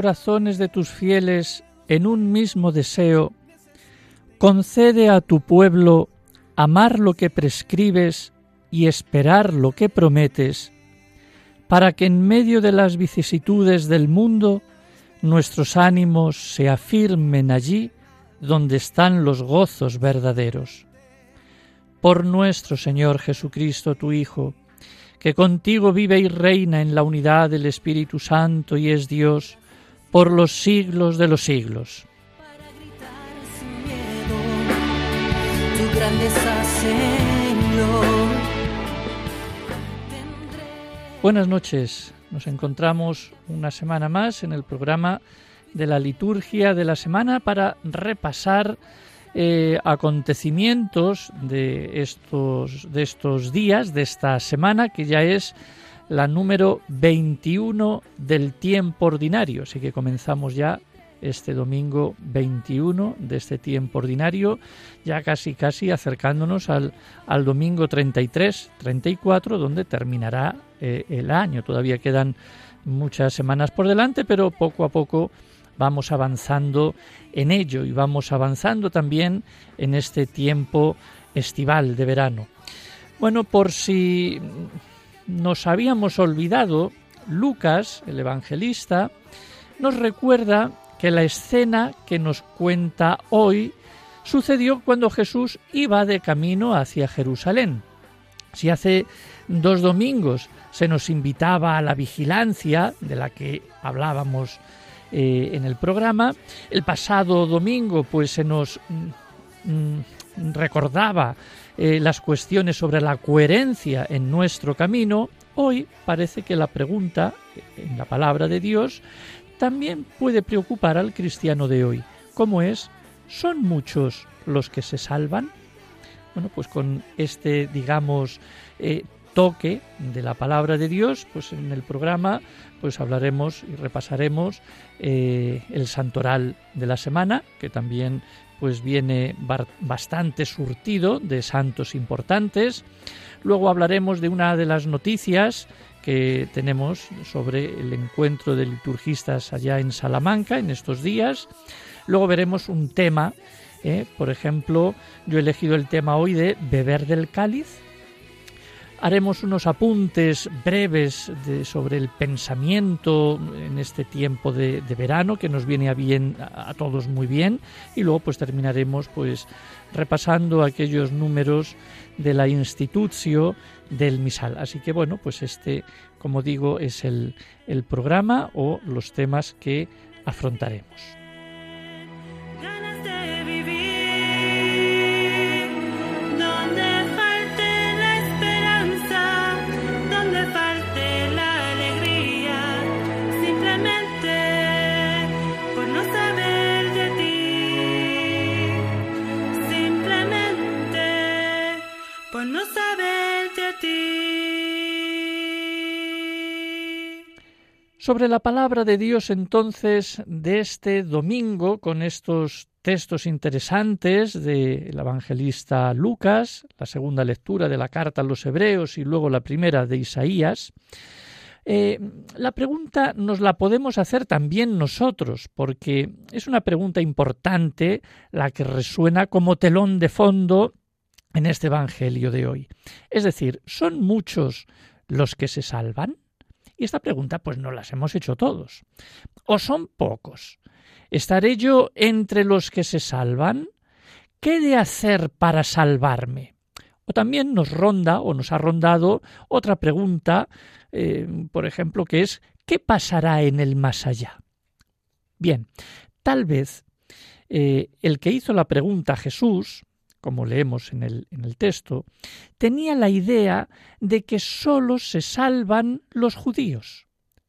Corazones de tus fieles en un mismo deseo, concede a tu pueblo amar lo que prescribes y esperar lo que prometes, para que en medio de las vicisitudes del mundo nuestros ánimos se afirmen allí donde están los gozos verdaderos. Por nuestro Señor Jesucristo, tu Hijo, que contigo vive y reina en la unidad del Espíritu Santo y es Dios por los siglos de los siglos. Buenas noches, nos encontramos una semana más en el programa de la liturgia de la semana para repasar eh, acontecimientos de estos, de estos días, de esta semana, que ya es la número 21 del tiempo ordinario. Así que comenzamos ya este domingo 21 de este tiempo ordinario, ya casi casi acercándonos al, al domingo 33, 34, donde terminará eh, el año. Todavía quedan muchas semanas por delante, pero poco a poco vamos avanzando en ello y vamos avanzando también en este tiempo estival de verano. Bueno, por si nos habíamos olvidado, Lucas, el evangelista, nos recuerda que la escena que nos cuenta hoy sucedió cuando Jesús iba de camino hacia Jerusalén. Si hace dos domingos se nos invitaba a la vigilancia de la que hablábamos eh, en el programa. El pasado domingo pues se nos mm, mm, recordaba eh, las cuestiones sobre la coherencia en nuestro camino. Hoy parece que la pregunta en la palabra de Dios también puede preocupar al cristiano de hoy, como es, ¿son muchos los que se salvan? Bueno, pues con este, digamos, eh, de la palabra de Dios, pues en el programa pues hablaremos y repasaremos eh, el santoral de la semana, que también pues viene bastante surtido de santos importantes. Luego hablaremos de una de las noticias que tenemos sobre el encuentro de liturgistas allá en Salamanca en estos días. Luego veremos un tema, eh, por ejemplo, yo he elegido el tema hoy de beber del cáliz, Haremos unos apuntes breves sobre el pensamiento en este tiempo de, verano que nos viene a bien a, todos muy bien y luego pues terminaremos pues repasando aquellos números de la institución del misal. Así que bueno, pues este, como digo, es el programa o los temas que afrontaremos. Sobre la palabra de Dios entonces de este domingo con estos textos interesantes del evangelista Lucas, la segunda lectura de la carta a los hebreos y luego la primera de Isaías, eh, la pregunta nos la podemos hacer también nosotros, porque es una pregunta importante la que resuena como telón de fondo en este Evangelio de hoy. Es decir, ¿son muchos los que se salvan? Y esta pregunta pues no las hemos hecho todos. ¿O son pocos? ¿Estaré yo entre los que se salvan? ¿Qué de hacer para salvarme? O también nos ronda o nos ha rondado otra pregunta, eh, por ejemplo, que es ¿qué pasará en el más allá? Bien, tal vez eh, el que hizo la pregunta a Jesús, como leemos en el, en el texto, tenía la idea de que sólo se salvan los judíos.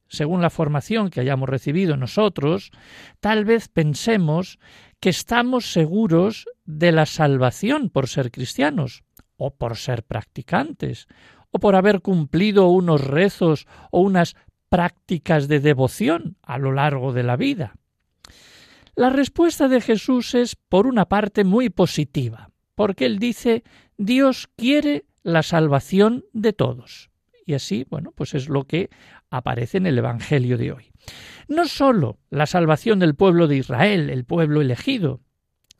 Según la formación que hayamos recibido nosotros, tal vez pensemos que estamos seguros de la salvación por ser cristianos, o por ser practicantes, o por haber cumplido unos rezos o unas prácticas de devoción a lo largo de la vida. La respuesta de Jesús es, por una parte, muy positiva, porque él dice Dios quiere la salvación de todos. Y así, bueno, pues es lo que aparece en el Evangelio de hoy. No sólo la salvación del pueblo de Israel, el pueblo elegido,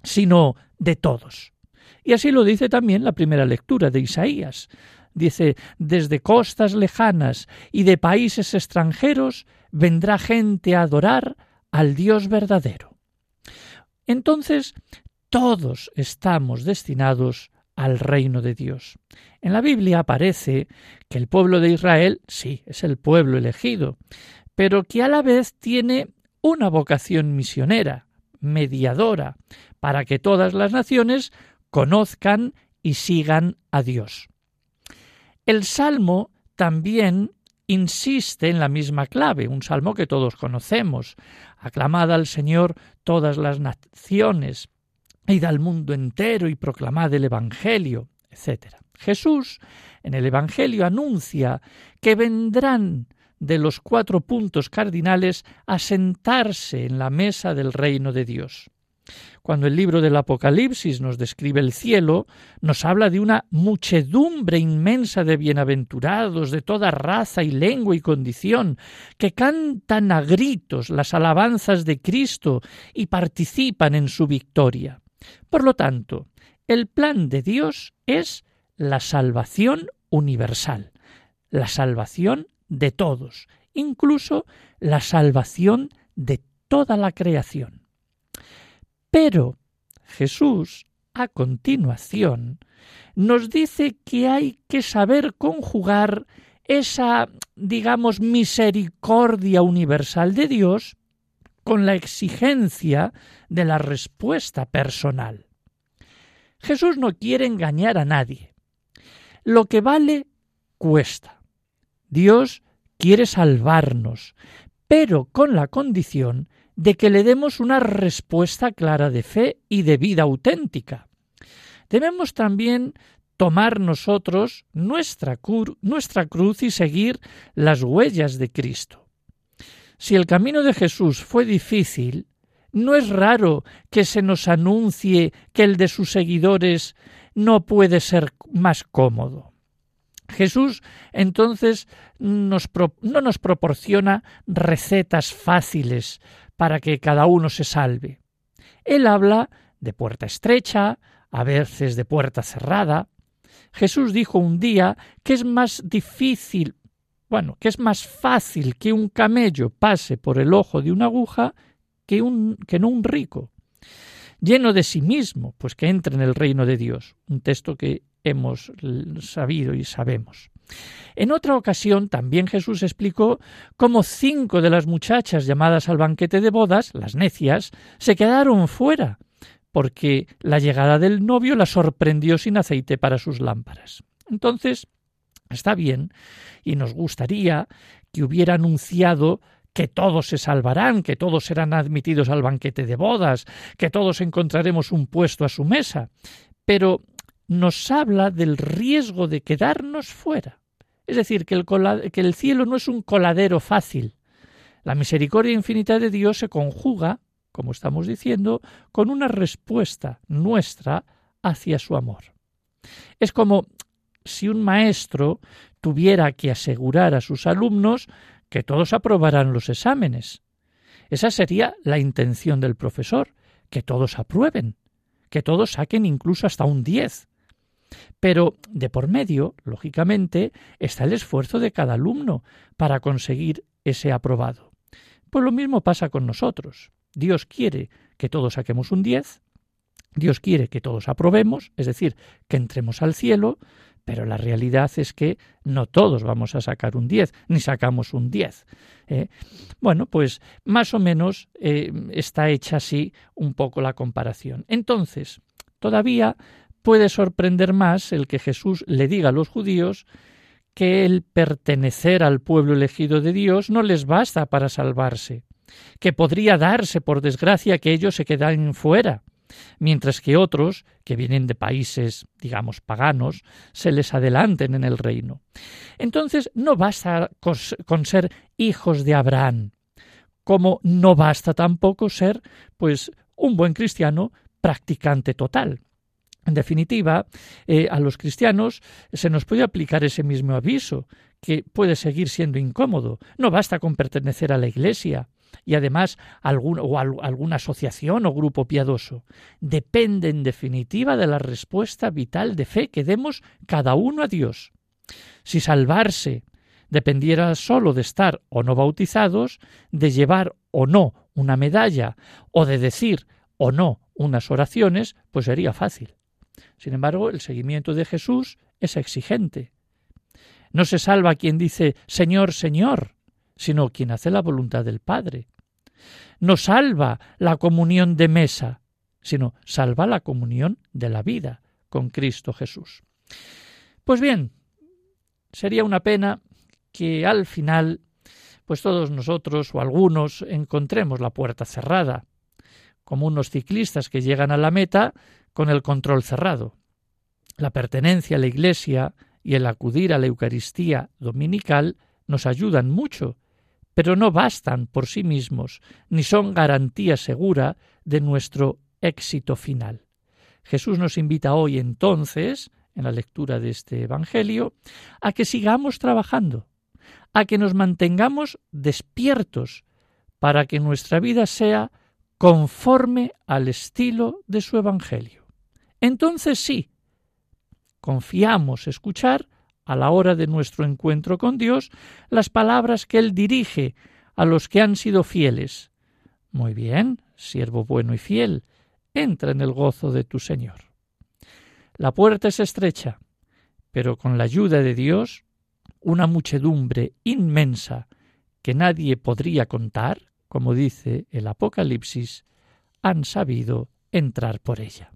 sino de todos. Y así lo dice también la primera lectura de Isaías. Dice, desde costas lejanas y de países extranjeros vendrá gente a adorar al Dios verdadero. Entonces, todos estamos destinados al reino de Dios. En la Biblia aparece que el pueblo de Israel, sí, es el pueblo elegido, pero que a la vez tiene una vocación misionera, mediadora, para que todas las naciones conozcan y sigan a Dios. El Salmo también insiste en la misma clave, un salmo que todos conocemos. Aclamad al Señor todas las naciones, id al mundo entero y proclamad el Evangelio, etc. Jesús en el Evangelio anuncia que vendrán de los cuatro puntos cardinales a sentarse en la mesa del reino de Dios. Cuando el libro del Apocalipsis nos describe el cielo, nos habla de una muchedumbre inmensa de bienaventurados de toda raza y lengua y condición, que cantan a gritos las alabanzas de Cristo y participan en su victoria. Por lo tanto, el plan de Dios es la salvación universal, la salvación de todos, incluso la salvación de toda la creación. Pero Jesús, a continuación, nos dice que hay que saber conjugar esa, digamos, misericordia universal de Dios con la exigencia de la respuesta personal. Jesús no quiere engañar a nadie. Lo que vale cuesta. Dios quiere salvarnos, pero con la condición de que le demos una respuesta clara de fe y de vida auténtica. Debemos también tomar nosotros nuestra, nuestra cruz y seguir las huellas de Cristo. Si el camino de Jesús fue difícil, no es raro que se nos anuncie que el de sus seguidores no puede ser más cómodo. Jesús entonces no nos proporciona recetas fáciles para que cada uno se salve. Él habla de puerta estrecha, a veces de puerta cerrada. Jesús dijo un día que es más difícil, bueno, que es más fácil que un camello pase por el ojo de una aguja que, un, que no un rico. Lleno de sí mismo, pues que entre en el reino de Dios. Un texto que hemos sabido y sabemos. En otra ocasión también Jesús explicó cómo cinco de las muchachas llamadas al banquete de bodas, las necias, se quedaron fuera, porque la llegada del novio la sorprendió sin aceite para sus lámparas. Entonces, está bien, y nos gustaría que hubiera anunciado que todos se salvarán, que todos serán admitidos al banquete de bodas, que todos encontraremos un puesto a su mesa, pero nos habla del riesgo de quedarnos fuera. Es decir, que el, que el cielo no es un coladero fácil. La misericordia infinita de Dios se conjuga, como estamos diciendo, con una respuesta nuestra hacia su amor. Es como si un maestro tuviera que asegurar a sus alumnos que todos aprobarán los exámenes. Esa sería la intención del profesor, que todos aprueben, que todos saquen incluso hasta un 10. Pero de por medio, lógicamente, está el esfuerzo de cada alumno para conseguir ese aprobado. Pues lo mismo pasa con nosotros. Dios quiere que todos saquemos un 10 Dios quiere que todos aprobemos, es decir, que entremos al cielo, pero la realidad es que no todos vamos a sacar un 10, ni sacamos un 10. ¿eh? Bueno, pues más o menos eh, está hecha así un poco la comparación. Entonces, todavía puede sorprender más el que Jesús le diga a los judíos que el pertenecer al pueblo elegido de Dios no les basta para salvarse, que podría darse por desgracia que ellos se quedan fuera, mientras que otros, que vienen de países, digamos, paganos, se les adelanten en el reino. Entonces no basta con ser hijos de Abraham, como no basta tampoco ser, pues, un buen cristiano practicante total. En definitiva, eh, a los cristianos se nos puede aplicar ese mismo aviso, que puede seguir siendo incómodo. No basta con pertenecer a la Iglesia, y además algún, o alguna asociación o grupo piadoso. Depende en definitiva de la respuesta vital de fe que demos cada uno a Dios. Si salvarse dependiera sólo de estar o no bautizados, de llevar o no una medalla, o de decir o no unas oraciones, pues sería fácil. Sin embargo, el seguimiento de Jesús es exigente. No se salva quien dice Señor, Señor, sino quien hace la voluntad del Padre. No salva la comunión de mesa, sino salva la comunión de la vida con Cristo Jesús. Pues bien, sería una pena que al final, pues todos nosotros o algunos encontremos la puerta cerrada, como unos ciclistas que llegan a la meta con el control cerrado. La pertenencia a la Iglesia y el acudir a la Eucaristía dominical nos ayudan mucho pero no bastan por sí mismos, ni son garantía segura de nuestro éxito final. Jesús nos invita hoy entonces, en la lectura de este Evangelio, a que sigamos trabajando, a que nos mantengamos despiertos, para que nuestra vida sea conforme al estilo de su Evangelio. Entonces sí, confiamos escuchar a la hora de nuestro encuentro con Dios las palabras que Él dirige a los que han sido fieles. Muy bien, siervo bueno y fiel, entra en el gozo de tu Señor. La puerta es estrecha, pero con la ayuda de Dios, una muchedumbre inmensa que nadie podría contar, como dice el Apocalipsis, han sabido entrar por ella.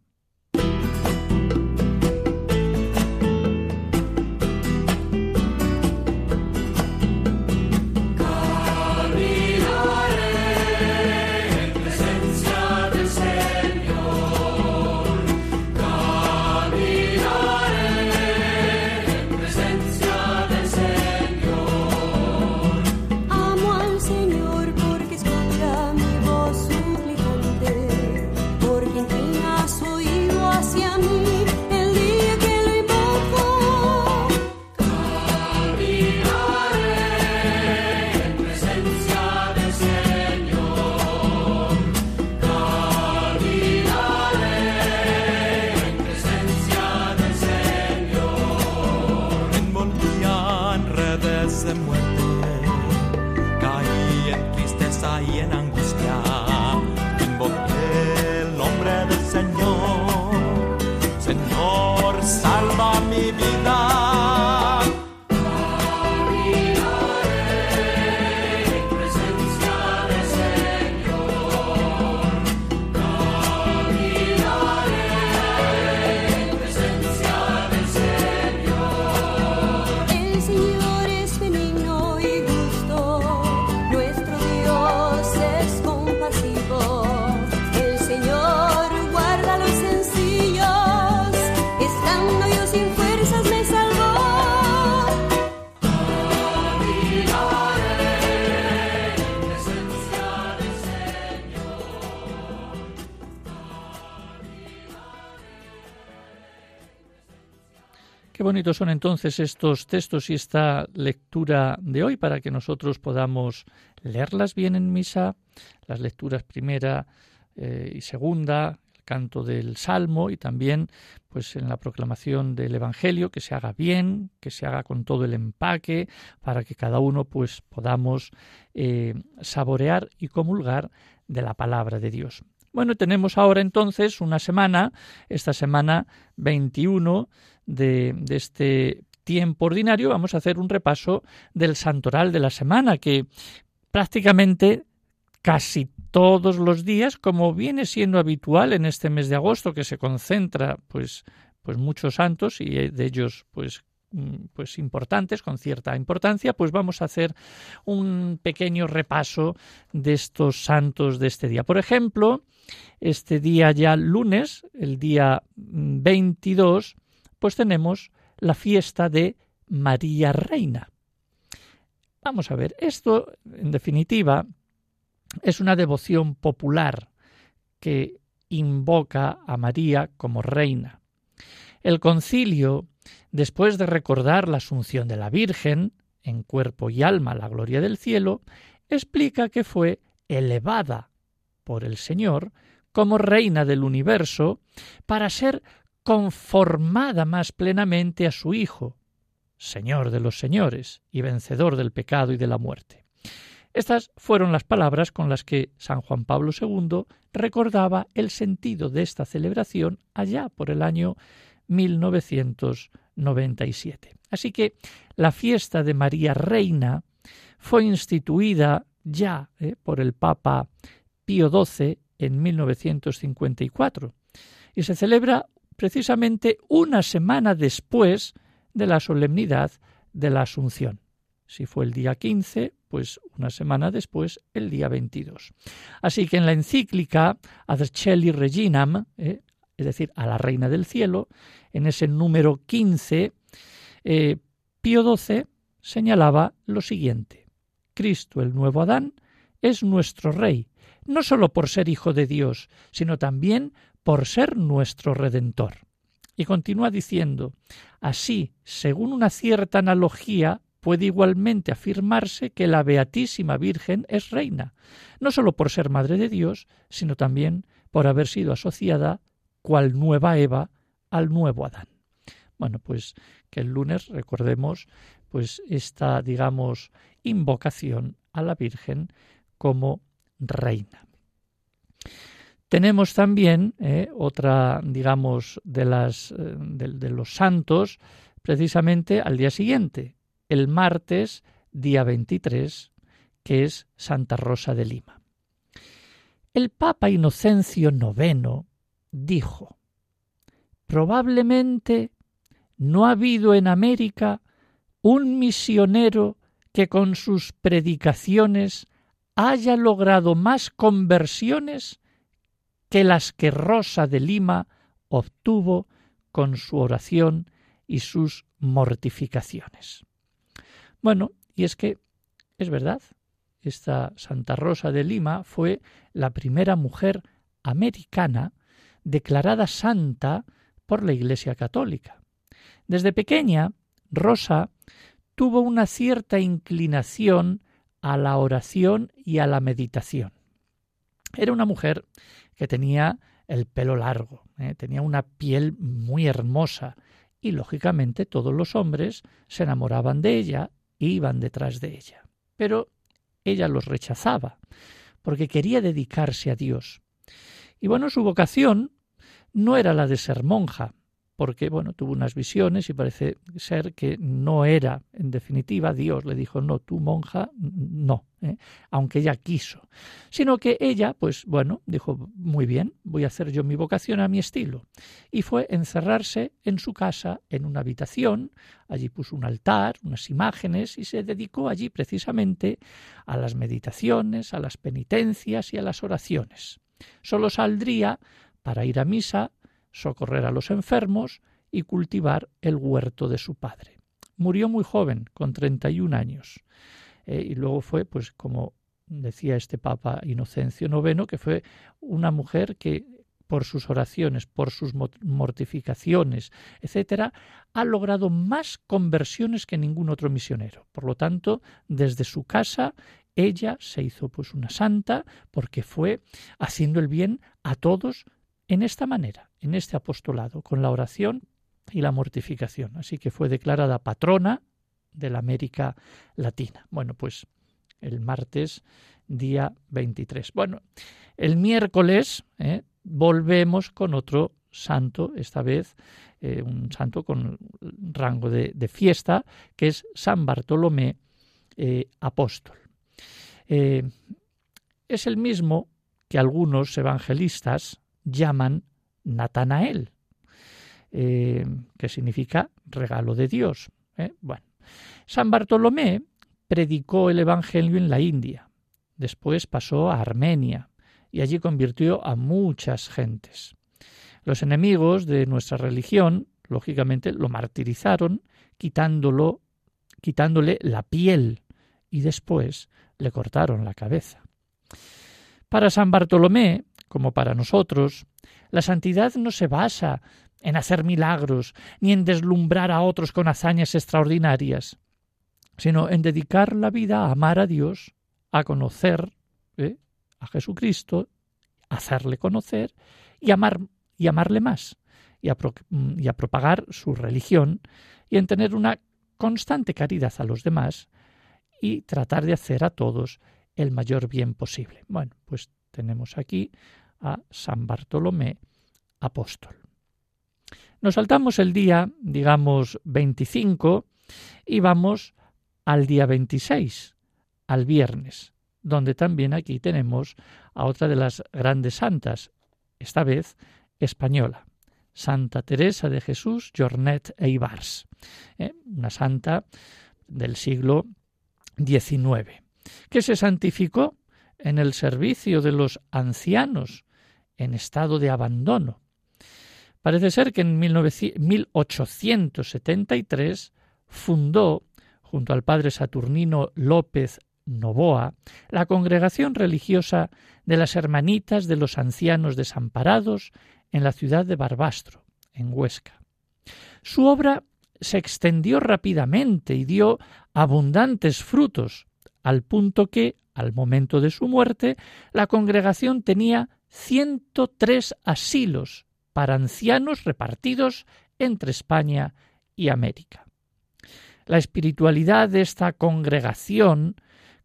hyena bonitos son entonces estos textos y esta lectura de hoy para que nosotros podamos leerlas bien en misa, las lecturas primera eh, y segunda, el canto del Salmo y también pues en la proclamación del Evangelio que se haga bien, que se haga con todo el empaque para que cada uno pues podamos eh, saborear y comulgar de la palabra de Dios. Bueno, tenemos ahora entonces una semana, esta semana 21 de, este tiempo ordinario, vamos a hacer un repaso del santoral de la semana, que prácticamente casi todos los días, como viene siendo habitual en este mes de agosto, que se concentra pues, pues muchos santos y de ellos pues mm, pues importantes, con cierta importancia, pues vamos a hacer un pequeño repaso de estos santos de este día. Por ejemplo, este día ya lunes, el día 22, pues tenemos la fiesta de María Reina. Vamos a ver, esto en definitiva es una devoción popular que invoca a María como reina. El concilio, después de recordar la asunción de la Virgen, en cuerpo y alma la gloria del cielo, explica que fue elevada por el Señor como reina del universo para ser conformada más plenamente a su Hijo, Señor de los señores y vencedor del pecado y de la muerte. Estas fueron las palabras con las que San Juan Pablo II recordaba el sentido de esta celebración allá por el año 1997. Así que la fiesta de María Reina fue instituida ya eh, por el Papa Pío XII en 1954 y se celebra precisamente una semana después de la solemnidad de la Asunción. Si fue el día 15, pues una semana después, el día 22. Así que en la encíclica Ad Celi Reginam, eh, es decir, a la Reina del Cielo, en ese número 15, eh, Pío XII señalaba lo siguiente. Cristo, el nuevo Adán, es nuestro Rey, no sólo por ser Hijo de Dios, sino también por ser nuestro Redentor. Y continúa diciendo, así, según una cierta analogía, puede igualmente afirmarse que la Beatísima Virgen es reina, no sólo por ser Madre de Dios, sino también por haber sido asociada, cual nueva Eva, al nuevo Adán. Bueno, pues que el lunes recordemos pues esta, digamos, invocación a la Virgen como reina. Tenemos también eh, otra, digamos, de, las, eh, de los santos, precisamente al día siguiente, el martes día 23, que es Santa Rosa de Lima. El Papa Inocencio IX dijo, probablemente no ha habido en América un misionero que con sus predicaciones haya logrado más conversiones que las que Rosa de Lima obtuvo con su oración y sus mortificaciones. Bueno, y es que es verdad, esta Santa Rosa de Lima fue la primera mujer americana declarada santa por la Iglesia Católica. Desde pequeña, Rosa tuvo una cierta inclinación a la oración y a la meditación. Era una mujer que tenía el pelo largo, ¿eh? tenía una piel muy hermosa y lógicamente todos los hombres se enamoraban de ella iban detrás de ella. Pero ella los rechazaba, porque quería dedicarse a Dios. Y bueno, su vocación no era la de ser monja, porque bueno, tuvo unas visiones y parece ser que no era, en definitiva, Dios le dijo, no, tú monja, no, ¿eh? aunque ella quiso, sino que ella, pues bueno, dijo, muy bien, voy a hacer yo mi vocación a mi estilo, y fue encerrarse en su casa, en una habitación, allí puso un altar, unas imágenes, y se dedicó allí precisamente a las meditaciones, a las penitencias y a las oraciones. Solo saldría para ir a misa socorrer a los enfermos y cultivar el huerto de su padre. Murió muy joven, con 31 años, eh, y luego fue, pues como decía este Papa Inocencio IX, que fue una mujer que por sus oraciones, por sus mortificaciones, etcétera, ha logrado más conversiones que ningún otro misionero. Por lo tanto, desde su casa ella se hizo pues una santa porque fue haciendo el bien a todos en esta manera, en este apostolado, con la oración y la mortificación. Así que fue declarada patrona de la América Latina. Bueno, pues el martes día 23. Bueno, el miércoles ¿eh? volvemos con otro santo, esta vez eh, un santo con rango de, fiesta, que es San Bartolomé eh, Apóstol. es el mismo que algunos evangelistas llaman Natanael, que significa regalo de Dios. Bueno, San Bartolomé predicó el Evangelio en la India, después pasó a Armenia y allí convirtió a muchas gentes. Los enemigos de nuestra religión, lógicamente, lo martirizaron, quitándolo, quitándole la piel y después le cortaron la cabeza. Para San Bartolomé, como para nosotros, la santidad no se basa en hacer milagros ni en deslumbrar a otros con hazañas extraordinarias sino en dedicar la vida a amar a Dios, a conocer ¿eh? a Jesucristo, hacerle conocer y amar y amarle más y a, y a propagar su religión y en tener una constante caridad a los demás y tratar de hacer a todos el mayor bien posible. Bueno, pues tenemos aquí a San Bartolomé apóstol. Nos saltamos el día, digamos, 25 y vamos al día 26, al viernes, donde también aquí tenemos a otra de las grandes santas, esta vez española, Santa Teresa de Jesús Jornet e Ibars, ¿eh? una santa del siglo XIX, que se santificó en el servicio de los ancianos en estado de abandono. Parece ser que en 1873 fundó junto al padre Saturnino López Novoa, la congregación religiosa de las Hermanitas de los Ancianos Desamparados en la ciudad de Barbastro, en Huesca. Su obra se extendió rápidamente y dio abundantes frutos, al punto que, al momento de su muerte, la congregación tenía 103 asilos para ancianos repartidos entre España y América. La espiritualidad de esta congregación,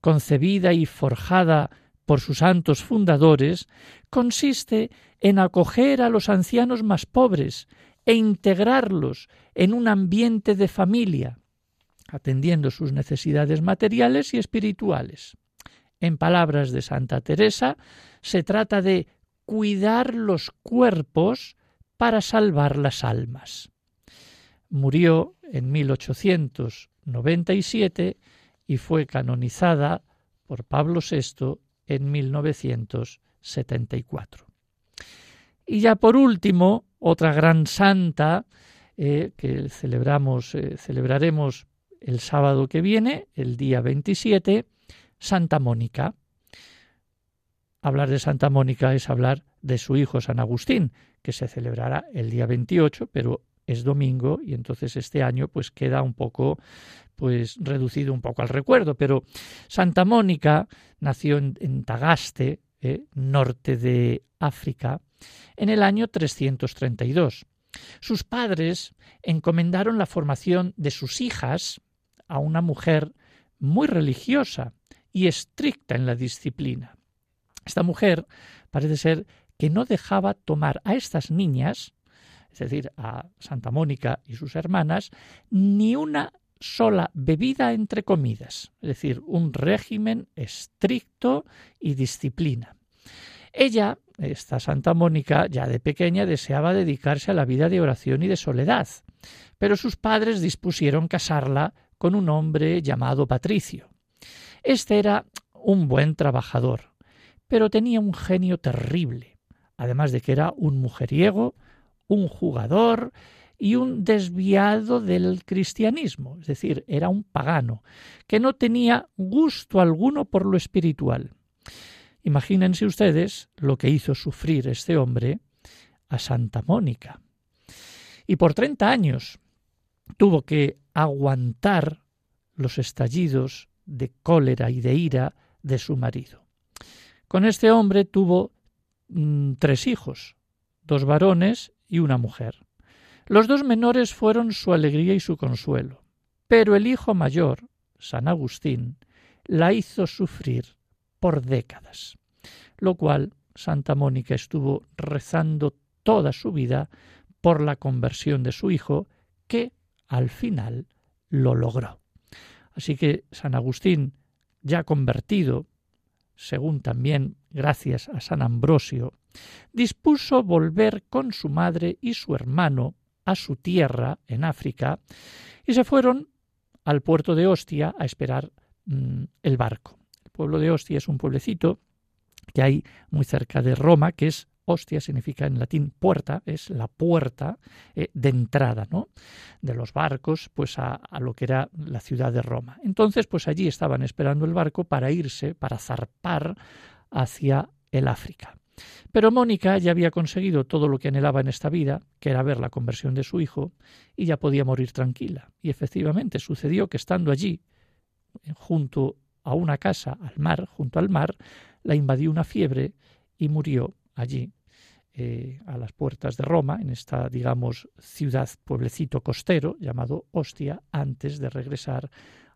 concebida y forjada por sus santos fundadores, consiste en acoger a los ancianos más pobres e integrarlos en un ambiente de familia, atendiendo sus necesidades materiales y espirituales. En palabras de Santa Teresa, se trata de cuidar los cuerpos para salvar las almas. Murió en 1897 y fue canonizada por Pablo VI en 1974. Y ya por último, otra gran santa eh, que celebramos, eh, celebraremos el sábado que viene, el día 27, Santa Mónica. Hablar de Santa Mónica es hablar de su hijo San Agustín, que se celebrará el día 28, pero es domingo y entonces este año pues queda un poco pues reducido un poco al recuerdo, pero Santa Mónica nació en, Tagaste, eh, norte de África, en el año 332. Sus padres encomendaron la formación de sus hijas a una mujer muy religiosa y estricta en la disciplina. Esta mujer parece ser que no dejaba tomar a estas niñas es decir, a Santa Mónica y sus hermanas, ni una sola bebida entre comidas, es decir, un régimen estricto y disciplina. Ella, esta Santa Mónica, ya de pequeña deseaba dedicarse a la vida de oración y de soledad, pero sus padres dispusieron casarla con un hombre llamado Patricio. Este era un buen trabajador, pero tenía un genio terrible, además de que era un mujeriego, un jugador y un desviado del cristianismo, es decir, era un pagano, que no tenía gusto alguno por lo espiritual. Imagínense ustedes lo que hizo sufrir este hombre a Santa Mónica. Y por treinta años tuvo que aguantar los estallidos de cólera y de ira de su marido. Con este hombre tuvo mm, tres hijos, dos varones y una mujer. Los dos menores fueron su alegría y su consuelo, pero el hijo mayor, San Agustín, la hizo sufrir por décadas, lo cual Santa Mónica estuvo rezando toda su vida por la conversión de su hijo, que al final lo logró. Así que San Agustín, ya convertido, según también gracias a San Ambrosio, dispuso volver con su madre y su hermano a su tierra en África y se fueron al puerto de Ostia a esperar mm, el barco. El pueblo de Ostia es un pueblecito que hay muy cerca de Roma, que es Ostia significa en latín puerta, es la puerta eh, de entrada, ¿no? De los barcos, pues a, a, lo que era la ciudad de Roma. Entonces, pues allí estaban esperando el barco para irse, para zarpar hacia el África. Pero Mónica ya había conseguido todo lo que anhelaba en esta vida, que era ver la conversión de su hijo, y ya podía morir tranquila. Y efectivamente sucedió que estando allí, junto a una casa al mar, junto al mar, la invadió una fiebre y murió allí, eh, a las puertas de Roma, en esta, digamos, ciudad, pueblecito costero llamado Ostia, antes de regresar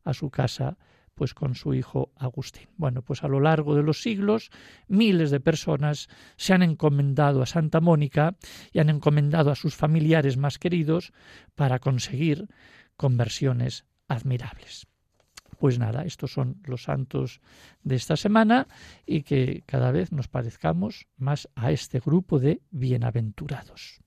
a su casa pues con su hijo Agustín. Bueno, pues a lo largo de los siglos miles de personas se han encomendado a Santa Mónica y han encomendado a sus familiares más queridos para conseguir conversiones admirables. Pues nada, estos son los santos de esta semana y que cada vez nos parezcamos más a este grupo de bienaventurados.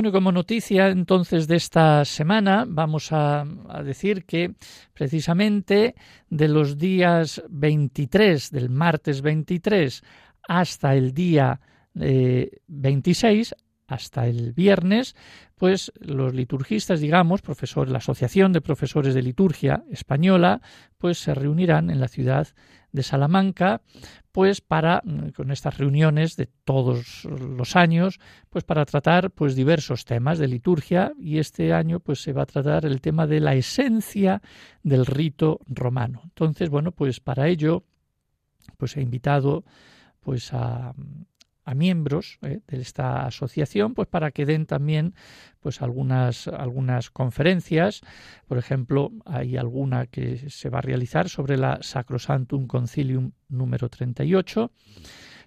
Bueno, como noticia entonces de esta semana vamos a, decir que precisamente de los días 23, del martes 23 hasta el día eh, 26, hasta el viernes, pues los liturgistas, digamos, profesores, la Asociación de Profesores de Liturgia Española, pues se reunirán en la ciudad de Salamanca, pues para mm, con estas reuniones de todos los años, pues para tratar pues diversos temas de liturgia y este año pues se va a tratar el tema de la esencia del rito romano. Entonces, bueno, pues para ello pues he invitado pues a, a miembros eh, de esta asociación pues para que den también pues algunas algunas conferencias. Por ejemplo hay alguna que se va a realizar sobre la Sacrosantum Concilium número 38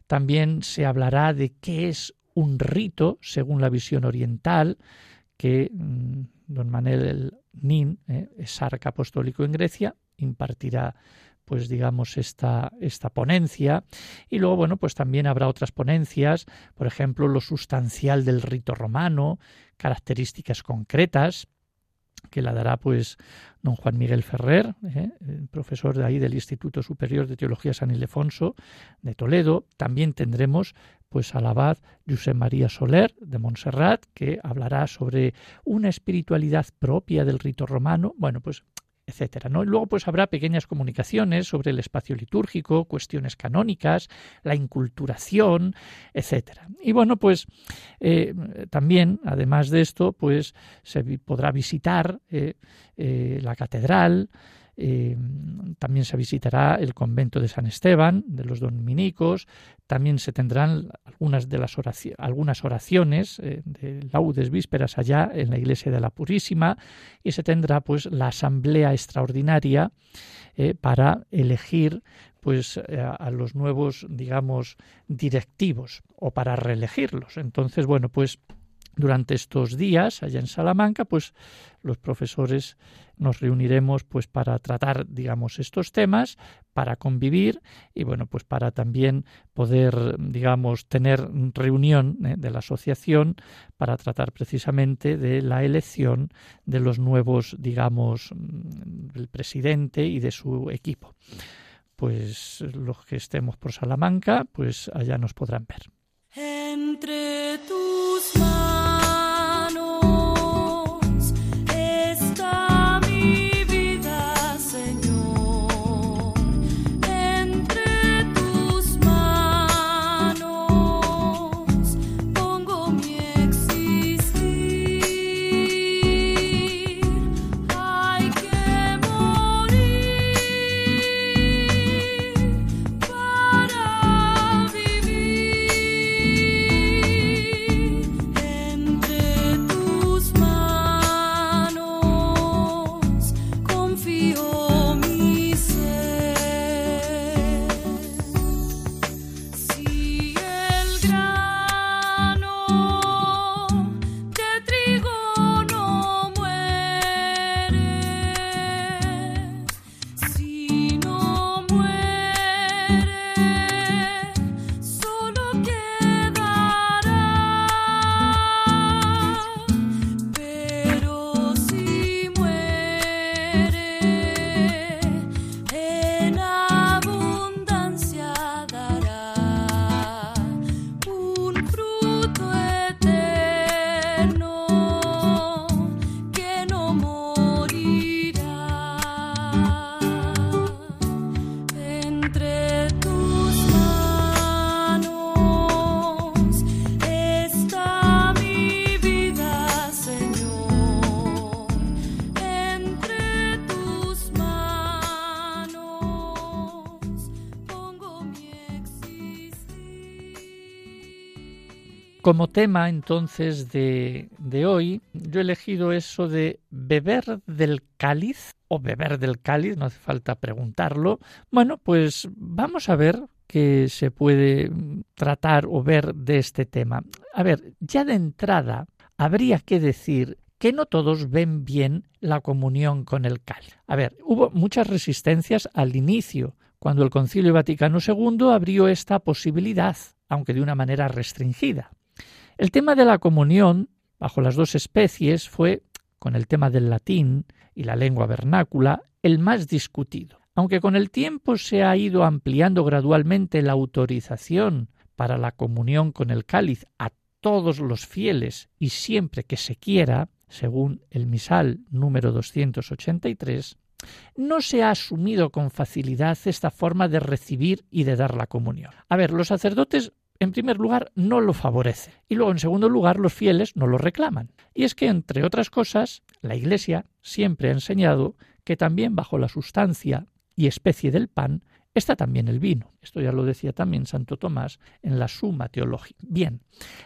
también se hablará de qué es un rito según la visión oriental que mm, don Manuel Nin, eh, arca apostólico en Grecia, impartirá pues digamos esta, esta ponencia y luego bueno pues también habrá otras ponencias por ejemplo lo sustancial del rito romano características concretas que la dará pues don Juan Miguel Ferrer, ¿eh? profesor de ahí del Instituto Superior de Teología San Ildefonso de Toledo. También tendremos pues al abad José María Soler de Montserrat, que hablará sobre una espiritualidad propia del rito romano. Bueno, pues etcétera. ¿no? Luego pues habrá pequeñas comunicaciones sobre el espacio litúrgico, cuestiones canónicas, la inculturación, etcétera. Y bueno, pues eh, también, además de esto, pues se podrá visitar eh, eh, la catedral, eh, también se visitará el convento de San Esteban, de los dominicos, también se tendrán algunas de las oraciones, algunas oraciones eh, de laudes vísperas allá en la iglesia de la Purísima y se tendrá pues la asamblea extraordinaria eh, para elegir pues a los nuevos digamos directivos o para reelegirlos. Entonces, bueno, pues durante estos días allá en Salamanca, pues los profesores nos reuniremos pues para tratar, digamos, estos temas, para convivir y bueno, pues para también poder, digamos, tener reunión ¿eh? de la asociación para tratar precisamente de la elección de los nuevos, digamos, del presidente y de su equipo. Pues los que estemos por Salamanca, pues allá nos podrán ver. Entre tus Como tema entonces de, hoy, yo he elegido eso de beber del cáliz o beber del cáliz, no hace falta preguntarlo. Bueno, pues vamos a ver qué se puede tratar o ver de este tema. A ver, ya de entrada habría que decir que no todos ven bien la comunión con el cáliz. A ver, hubo muchas resistencias al inicio, cuando el Concilio Vaticano II abrió esta posibilidad, aunque de una manera restringida. El tema de la comunión bajo las dos especies fue, con el tema del latín y la lengua vernácula, el más discutido. Aunque con el tiempo se ha ido ampliando gradualmente la autorización para la comunión con el cáliz a todos los fieles y siempre que se quiera, según el misal número 283, no se ha asumido con facilidad esta forma de recibir y de dar la comunión. A ver, los sacerdotes en primer lugar, no lo favorece. Y luego, en segundo lugar, los fieles no lo reclaman. Y es que, entre otras cosas, la Iglesia siempre ha enseñado que también bajo la sustancia y especie del pan está también el vino. Esto ya lo decía también Santo Tomás en la Suma Teológica. Bien,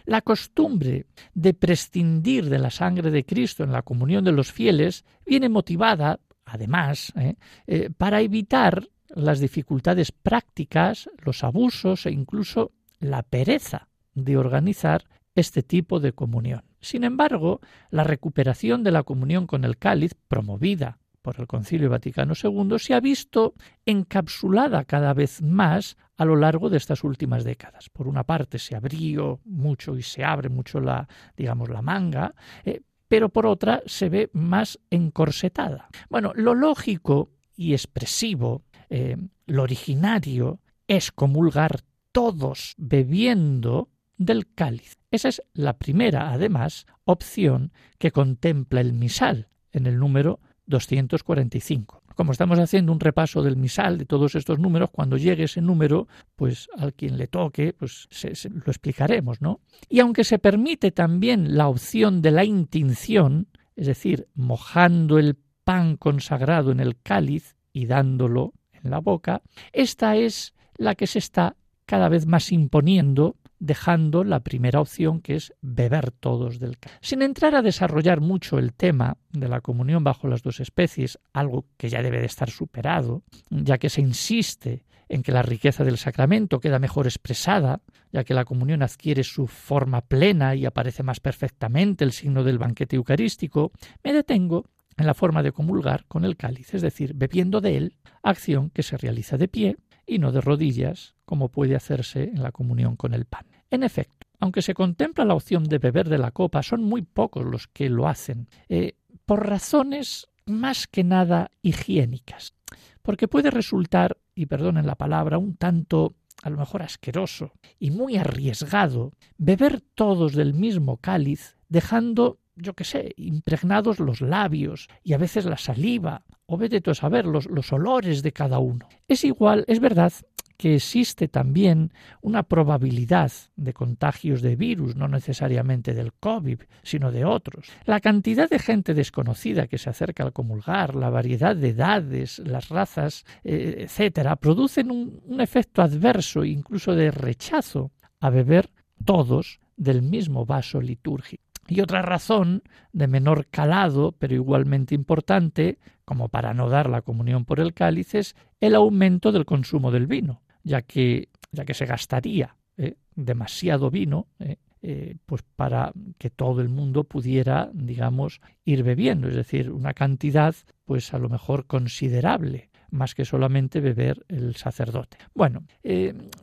la costumbre de prescindir de la sangre de Cristo en la comunión de los fieles viene motivada, además, ¿eh? Eh, para evitar las dificultades prácticas, los abusos e incluso la pereza de organizar este tipo de comunión. Sin embargo, la recuperación de la comunión con el cáliz, promovida por el Concilio Vaticano II, se ha visto encapsulada cada vez más a lo largo de estas últimas décadas. Por una parte, se abrió mucho y se abre mucho la, digamos, la manga, eh, pero por otra se ve más encorsetada. Bueno, lo lógico y expresivo, eh, lo originario, es comulgar todos bebiendo del cáliz. Esa es la primera, además, opción que contempla el misal en el número 245. Como estamos haciendo un repaso del misal de todos estos números, cuando llegue ese número, pues al quien le toque, pues lo explicaremos, ¿no? Y aunque se permite también la opción de la intinción, es decir, mojando el pan consagrado en el cáliz y dándolo en la boca, esta es la que se está cada vez más imponiendo dejando la primera opción que es beber todos del cáliz. Sin entrar a desarrollar mucho el tema de la comunión bajo las dos especies, algo que ya debe de estar superado, ya que se insiste en que la riqueza del sacramento queda mejor expresada, ya que la comunión adquiere su forma plena y aparece más perfectamente el signo del banquete eucarístico, me detengo en la forma de comulgar con el cáliz, es decir, bebiendo de él, acción que se realiza de pie y no de rodillas, como puede hacerse en la comunión con el pan. En efecto, aunque se contempla la opción de beber de la copa, son muy pocos los que lo hacen, eh, por razones más que nada higiénicas, porque puede resultar, y perdonen la palabra, un tanto a lo mejor asqueroso y muy arriesgado beber todos del mismo cáliz, dejando yo qué sé, impregnados los labios y a veces la saliva, o vete a saber los, los olores de cada uno. Es igual, es verdad que existe también una probabilidad de contagios de virus, no necesariamente del COVID, sino de otros. La cantidad de gente desconocida que se acerca al comulgar, la variedad de edades, las razas, eh, etcétera, producen un, un efecto adverso, incluso de rechazo, a beber todos del mismo vaso litúrgico. Y otra razón, de menor calado, pero igualmente importante, como para no dar la comunión por el cáliz, es el aumento del consumo del vino ya que, ya que se gastaría ¿eh? demasiado vino, ¿eh? Eh, pues para que todo el mundo pudiera, digamos, ir bebiendo, es decir, una cantidad, pues a lo mejor considerable, más que solamente beber el sacerdote. Bueno,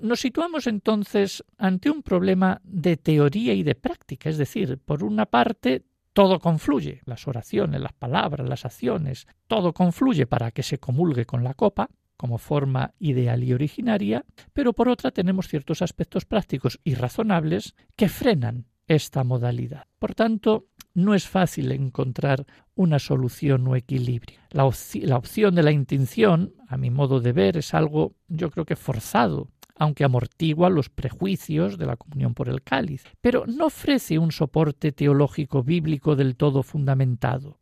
nos situamos entonces ante un problema de teoría y de práctica, es decir, por una parte, todo confluye, las oraciones, las palabras, las acciones, todo confluye para que se comulgue con la copa, como forma ideal y originaria, pero por otra tenemos ciertos aspectos prácticos y razonables que frenan esta modalidad. Por tanto, no es fácil encontrar una solución o equilibrio. La, opción de la intención, a mi modo de ver, es algo yo creo que forzado, aunque amortigua los prejuicios de la comunión por el cáliz, pero no ofrece un soporte teológico bíblico del todo fundamentado.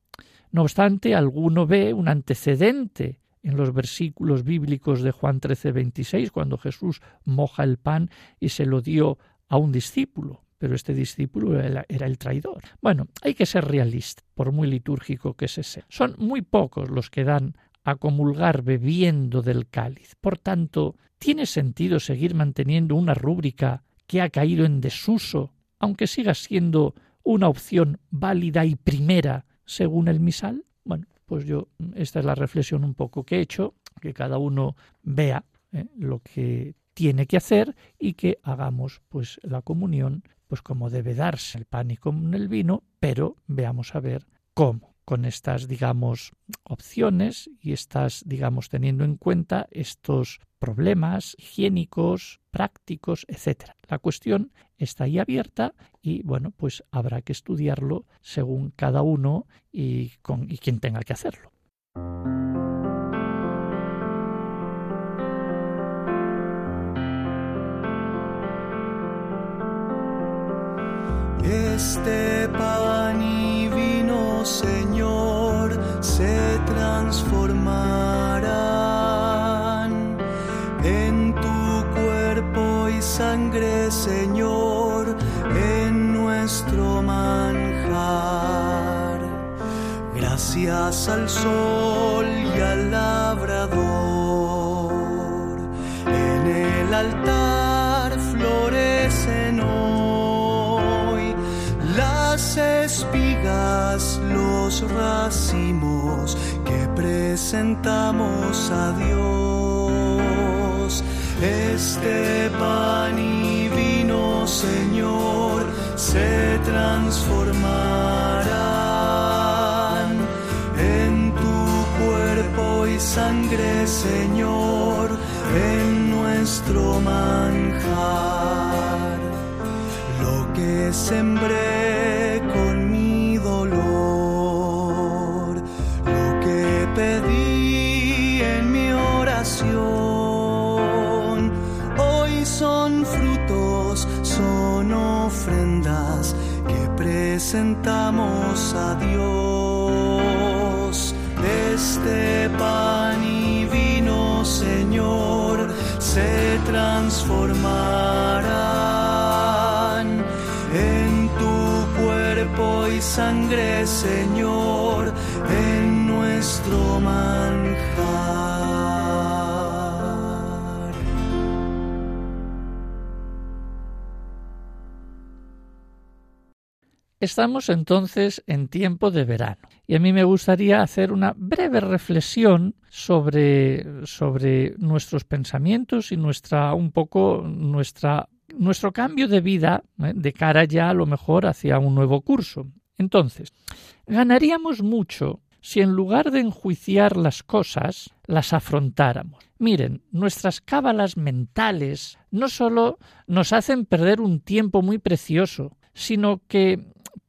No obstante, alguno ve un antecedente en los versículos bíblicos de Juan 13, 26, cuando Jesús moja el pan y se lo dio a un discípulo, pero este discípulo era el traidor. Bueno, hay que ser realista, por muy litúrgico que se sea. Son muy pocos los que dan a comulgar bebiendo del cáliz. Por tanto, ¿tiene sentido seguir manteniendo una rúbrica que ha caído en desuso, aunque siga siendo una opción válida y primera según el misal? Bueno, pues yo, esta es la reflexión un poco que he hecho, que cada uno vea ¿eh? lo que tiene que hacer y que hagamos pues la comunión pues como debe darse el pan y con el vino, pero veamos a ver cómo con estas, digamos, opciones y estas, digamos, teniendo en cuenta estos problemas higiénicos, prácticos, etc. La cuestión está ahí abierta y, bueno, pues habrá que estudiarlo según cada uno y, con, y quien tenga que hacerlo. Este pan y vino, Señor, se transformarán en tu cuerpo y sangre, Señor, en nuestro manjar. Gracias al sol los racimos que presentamos a Dios. Este pan y vino, Señor, se transformarán en tu cuerpo y sangre, Señor, en nuestro manjar. Lo que sembré presentamos a Dios este pan y vino, Señor, se transformarán en tu cuerpo y sangre, Señor, en nuestro manjar. Estamos entonces en tiempo de verano y a mí me gustaría hacer una breve reflexión sobre, sobre nuestros pensamientos y nuestra un poco nuestra nuestro cambio de vida ¿eh? de cara ya a lo mejor hacia un nuevo curso. Entonces, ganaríamos mucho si en lugar de enjuiciar las cosas, las afrontáramos. Miren, nuestras cábalas mentales no solo nos hacen perder un tiempo muy precioso, sino que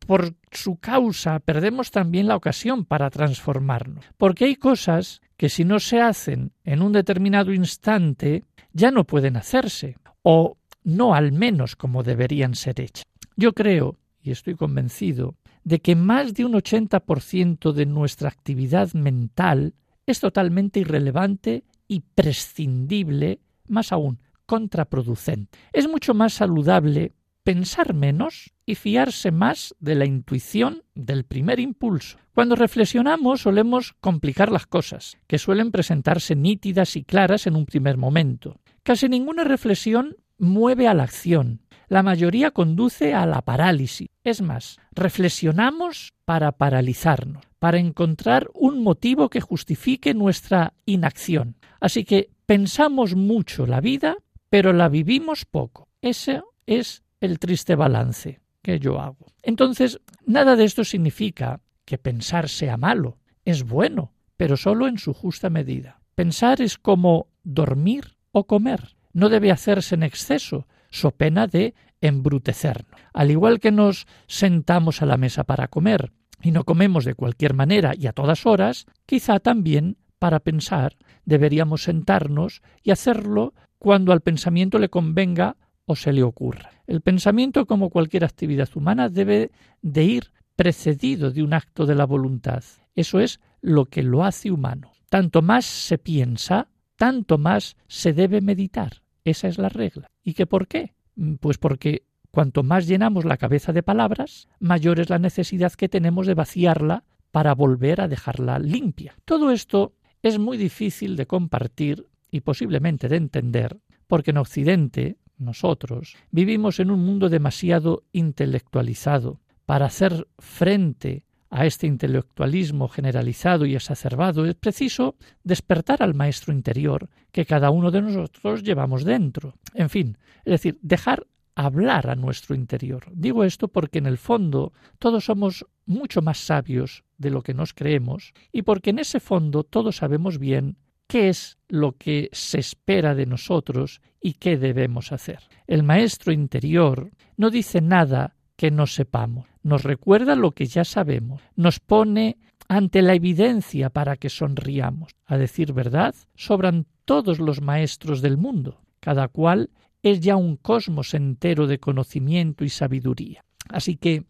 por su causa perdemos también la ocasión para transformarnos. Porque hay cosas que si no se hacen en un determinado instante, ya no pueden hacerse, o no al menos como deberían ser hechas. Yo creo, y estoy convencido, de que más de un 80% de nuestra actividad mental es totalmente irrelevante y prescindible, más aún, contraproducente. Es mucho más saludable pensar menos y fiarse más de la intuición del primer impulso. Cuando reflexionamos solemos complicar las cosas, que suelen presentarse nítidas y claras en un primer momento. Casi ninguna reflexión mueve a la acción. La mayoría conduce a la parálisis. Es más, reflexionamos para paralizarnos, para encontrar un motivo que justifique nuestra inacción. Así que pensamos mucho la vida, pero la vivimos poco. Ese es el triste balance que yo hago. Entonces, nada de esto significa que pensar sea malo. Es bueno, pero solo en su justa medida. Pensar es como dormir o comer. No debe hacerse en exceso, so pena de embrutecernos. Al igual que nos sentamos a la mesa para comer y no comemos de cualquier manera y a todas horas, quizá también para pensar deberíamos sentarnos y hacerlo cuando al pensamiento le convenga o se le ocurra. El pensamiento, como cualquier actividad humana, debe de ir precedido de un acto de la voluntad. Eso es lo que lo hace humano. Tanto más se piensa, tanto más se debe meditar. Esa es la regla. ¿Y qué por qué? Pues porque cuanto más llenamos la cabeza de palabras, mayor es la necesidad que tenemos de vaciarla para volver a dejarla limpia. Todo esto es muy difícil de compartir y posiblemente de entender, porque en Occidente nosotros vivimos en un mundo demasiado intelectualizado para hacer frente a este intelectualismo generalizado y exacerbado es preciso despertar al maestro interior que cada uno de nosotros llevamos dentro. En fin, es decir, dejar hablar a nuestro interior. Digo esto porque en el fondo todos somos mucho más sabios de lo que nos creemos y porque en ese fondo todos sabemos bien qué es lo que se espera de nosotros y qué debemos hacer. El maestro interior no dice nada que no sepamos, nos recuerda lo que ya sabemos, nos pone ante la evidencia para que sonriamos. A decir verdad, sobran todos los maestros del mundo, cada cual es ya un cosmos entero de conocimiento y sabiduría. Así que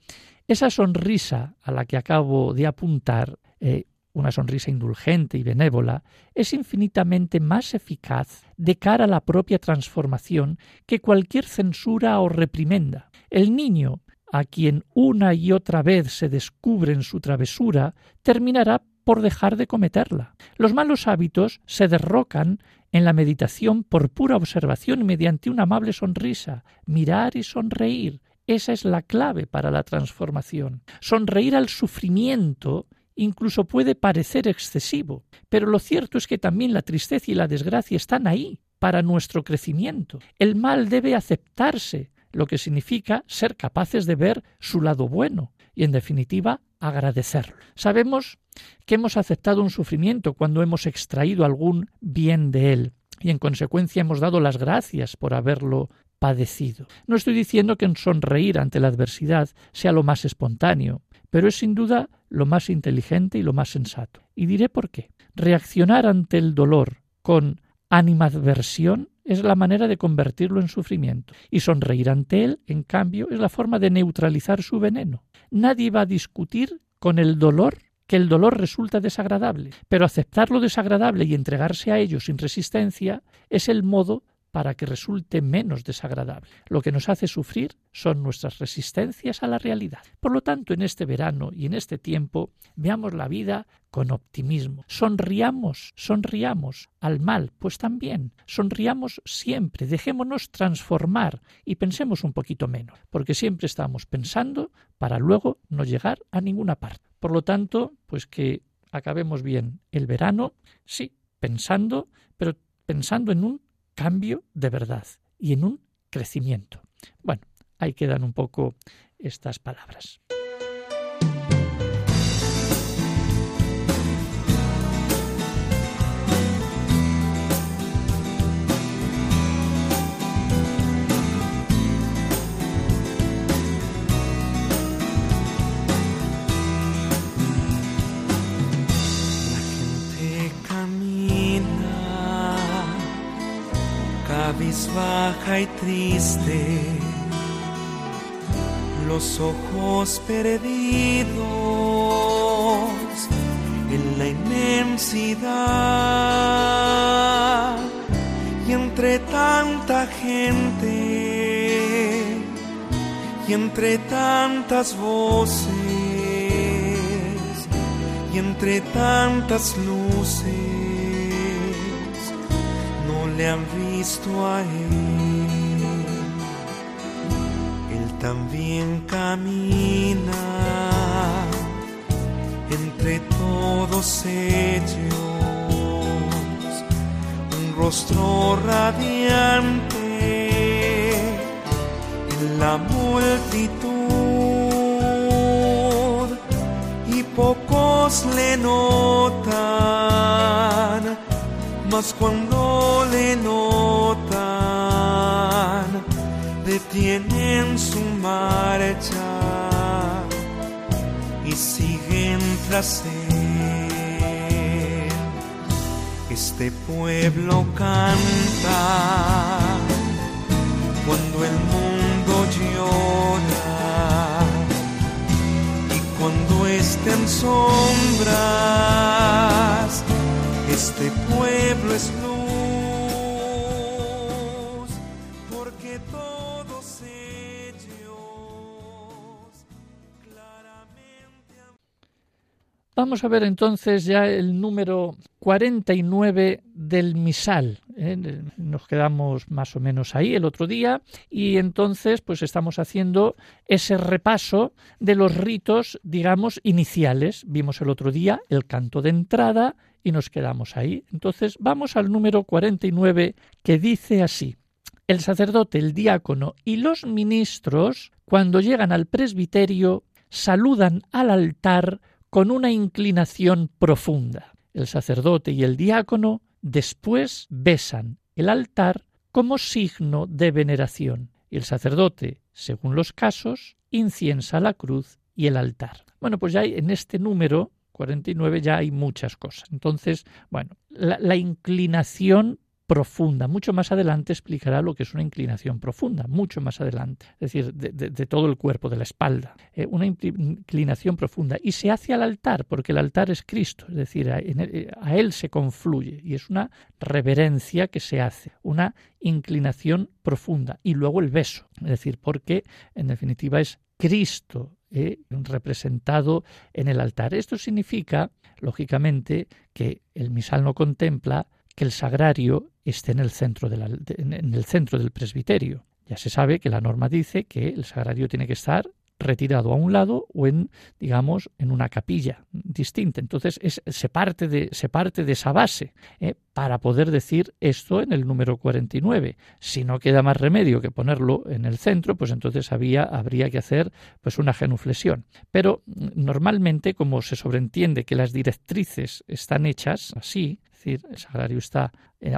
esa sonrisa a la que acabo de apuntar eh, una sonrisa indulgente y benévola, es infinitamente más eficaz de cara a la propia transformación que cualquier censura o reprimenda. El niño, a quien una y otra vez se descubre en su travesura, terminará por dejar de cometerla. Los malos hábitos se derrocan en la meditación por pura observación y mediante una amable sonrisa, mirar y sonreír. Esa es la clave para la transformación. Sonreír al sufrimiento incluso puede parecer excesivo, pero lo cierto es que también la tristeza y la desgracia están ahí para nuestro crecimiento. El mal debe aceptarse, lo que significa ser capaces de ver su lado bueno y, en definitiva, agradecerlo. Sabemos que hemos aceptado un sufrimiento cuando hemos extraído algún bien de él y, en consecuencia, hemos dado las gracias por haberlo padecido. No estoy diciendo que sonreír ante la adversidad sea lo más espontáneo, pero es sin duda lo más inteligente y lo más sensato. Y diré por qué. Reaccionar ante el dolor con animadversión es la manera de convertirlo en sufrimiento. Y sonreír ante él, en cambio, es la forma de neutralizar su veneno. Nadie va a discutir con el dolor que el dolor resulta desagradable, pero aceptar lo desagradable y entregarse a ello sin resistencia es el modo para que resulte menos desagradable. Lo que nos hace sufrir son nuestras resistencias a la realidad. Por lo tanto, en este verano y en este tiempo, veamos la vida con optimismo. Sonriamos, sonriamos al mal, pues también, sonriamos siempre, dejémonos transformar y pensemos un poquito menos, porque siempre estamos pensando para luego no llegar a ninguna parte. Por lo tanto, pues que acabemos bien el verano, sí, pensando, pero pensando en un cambio de verdad y en un crecimiento. Bueno, ahí quedan un poco estas palabras. Baja y triste, los ojos perdidos en la inmensidad. Y entre tanta gente y entre tantas voces y entre tantas luces no le han visto a Él. Él también camina entre todos ellos, un rostro radiante en la multitud y pocos le notan, mas cuando le notan, detienen su marcha y siguen tras él. Este pueblo canta cuando el mundo llora y cuando estén sombras. Este pueblo es Vamos a ver entonces ya el número 49 del misal. ¿eh? Nos quedamos más o menos ahí el otro día y entonces pues estamos haciendo ese repaso de los ritos, digamos, iniciales. Vimos el otro día el canto de entrada y nos quedamos ahí. Entonces vamos al número 49 que dice así. El sacerdote, el diácono y los ministros, cuando llegan al presbiterio, saludan al altar con una inclinación profunda. El sacerdote y el diácono después besan el altar como signo de veneración el sacerdote, según los casos, inciensa la cruz y el altar. Bueno, pues ya en este número 49 ya hay muchas cosas. Entonces, bueno, la, inclinación profunda. Mucho más adelante explicará lo que es una inclinación profunda, mucho más adelante, es decir, de, todo el cuerpo, de la espalda. Eh, una inclinación profunda. Y se hace al altar, porque el altar es Cristo, es decir, a, a Él se confluye y es una reverencia que se hace, una inclinación profunda. Y luego el beso, es decir, porque en definitiva es Cristo eh, representado en el altar. Esto significa, lógicamente, que el misal no contempla que el sagrario esté en el centro, en el centro del presbiterio. Ya se sabe que la norma dice que el sagrario tiene que estar retirado a un lado o en, digamos, en una capilla distinta. Entonces se, parte de, se parte de esa base ¿eh? para poder decir esto en el número 49. Si no queda más remedio que ponerlo en el centro, pues entonces había, habría que hacer pues una genuflexión. Pero mm, normalmente, como se sobreentiende que las directrices están hechas así, decir, el sagrario está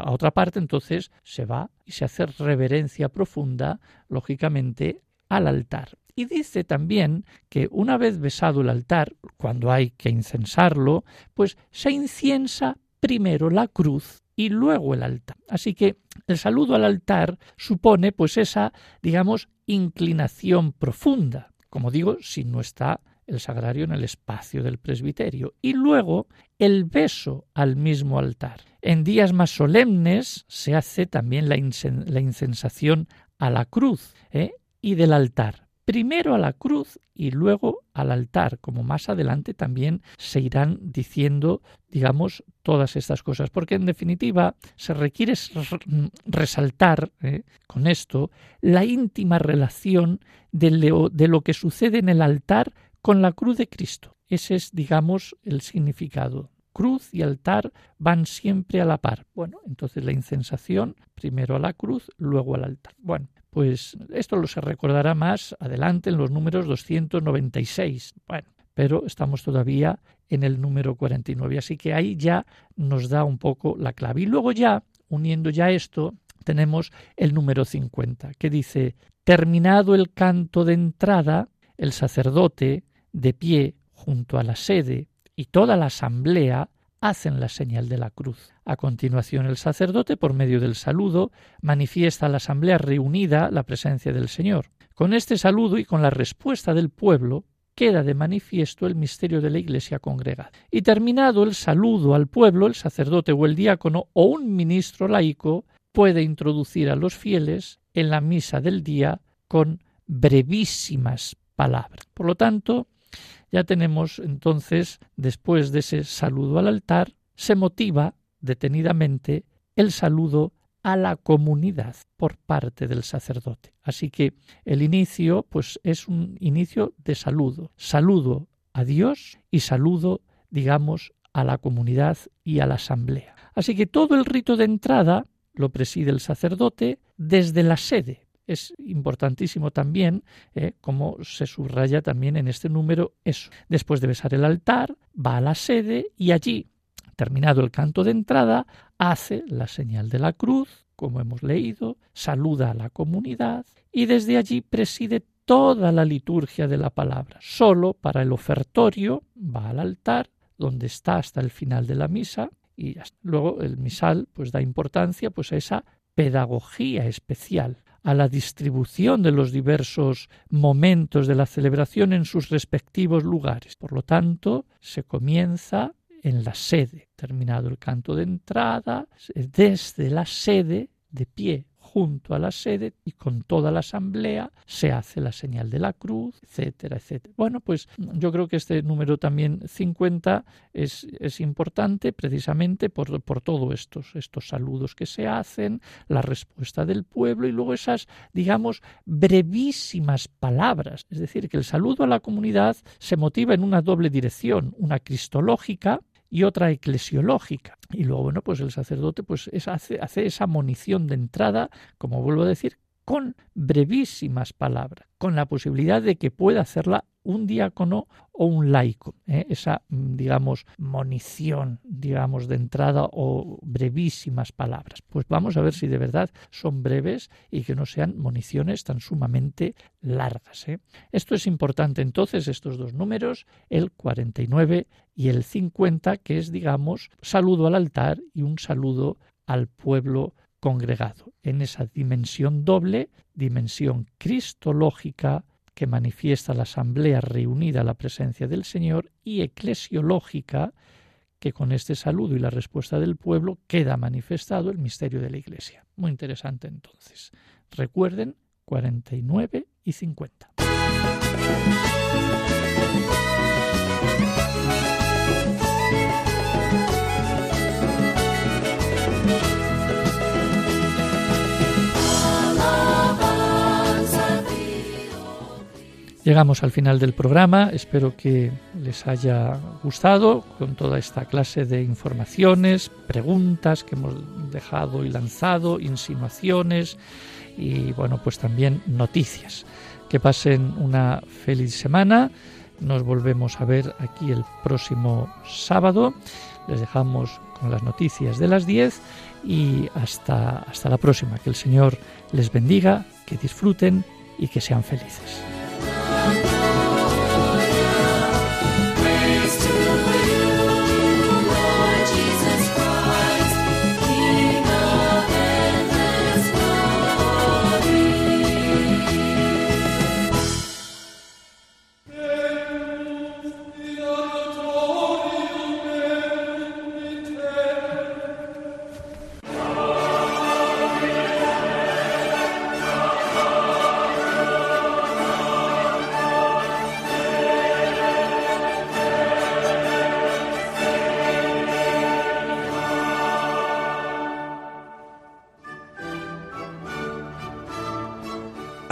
a otra parte, entonces se va y se hace reverencia profunda, lógicamente, al altar. Y dice también que una vez besado el altar, cuando hay que incensarlo, pues se inciensa primero la cruz y luego el altar. Así que el saludo al altar supone pues esa, digamos, inclinación profunda, como digo, si no está el sagrario en el espacio del presbiterio, y luego el beso al mismo altar. En días más solemnes se hace también la, incensación a la cruz ¿eh? y del altar primero a la cruz y luego al altar, como más adelante también se irán diciendo, digamos, todas estas cosas, porque en definitiva se requiere resaltar eh, con esto la íntima relación de lo que sucede en el altar con la cruz de Cristo. Ese es, digamos, el significado cruz y altar van siempre a la par. Bueno, entonces la incensación, primero a la cruz, luego al altar. Bueno, pues esto lo se recordará más adelante en los números 296. Bueno, pero estamos todavía en el número 49, así que ahí ya nos da un poco la clave. Y luego ya, uniendo ya esto, tenemos el número 50, que dice, terminado el canto de entrada, el sacerdote, de pie junto a la sede, y toda la asamblea hacen la señal de la cruz. A continuación, el sacerdote, por medio del saludo, manifiesta a la asamblea reunida la presencia del Señor. Con este saludo y con la respuesta del pueblo, queda de manifiesto el misterio de la Iglesia congregada. Y terminado el saludo al pueblo, el sacerdote o el diácono o un ministro laico puede introducir a los fieles en la misa del día con brevísimas palabras. Por lo tanto, ya tenemos entonces, después de ese saludo al altar, se motiva detenidamente el saludo a la comunidad por parte del sacerdote. Así que el inicio pues es un inicio de saludo, saludo a Dios y saludo, digamos, a la comunidad y a la asamblea. Así que todo el rito de entrada lo preside el sacerdote desde la sede, es importantísimo también, eh, como se subraya también en este número, eso. Después de besar el altar, va a la sede y allí, terminado el canto de entrada, hace la señal de la cruz, como hemos leído, saluda a la comunidad y desde allí preside toda la liturgia de la palabra. Solo para el ofertorio va al altar, donde está hasta el final de la misa, y luego el misal pues da importancia pues a esa pedagogía especial a la distribución de los diversos momentos de la celebración en sus respectivos lugares. Por lo tanto, se comienza en la sede. Terminado el canto de entrada, desde la sede, de pie, junto a la sede y con toda la asamblea se hace la señal de la cruz, etcétera, etcétera. Bueno, pues yo creo que este número también 50 es, es importante precisamente por, por todos estos, estos saludos que se hacen, la respuesta del pueblo y luego esas, digamos, brevísimas palabras. Es decir, que el saludo a la comunidad se motiva en una doble dirección, una cristológica, y otra eclesiológica. Y luego, bueno, pues el sacerdote pues hace, hace esa monición de entrada, como vuelvo a decir, con brevísimas palabras, con la posibilidad de que pueda hacerla un diácono o un laico. ¿eh? Esa, mm, digamos, monición, digamos, de entrada o brevísimas palabras. Pues vamos a ver si de verdad son breves y que no sean moniciones tan sumamente largas. ¿eh? Esto es importante entonces, estos dos números, el 49 y el 50, que es, digamos, saludo al altar y un saludo al pueblo congregado, en esa dimensión doble, dimensión cristológica, que manifiesta la asamblea reunida a la presencia del Señor y eclesiológica que con este saludo y la respuesta del pueblo queda manifestado el misterio de la Iglesia. Muy interesante entonces. Recuerden 49 y 50. Llegamos al final del programa, espero que les haya gustado con toda esta clase de informaciones, preguntas que hemos dejado y lanzado, insinuaciones y bueno, pues también noticias. Que pasen una feliz semana, nos volvemos a ver aquí el próximo sábado, les dejamos con las noticias de las 10 y hasta, hasta la próxima, que el Señor les bendiga, que disfruten y que sean felices.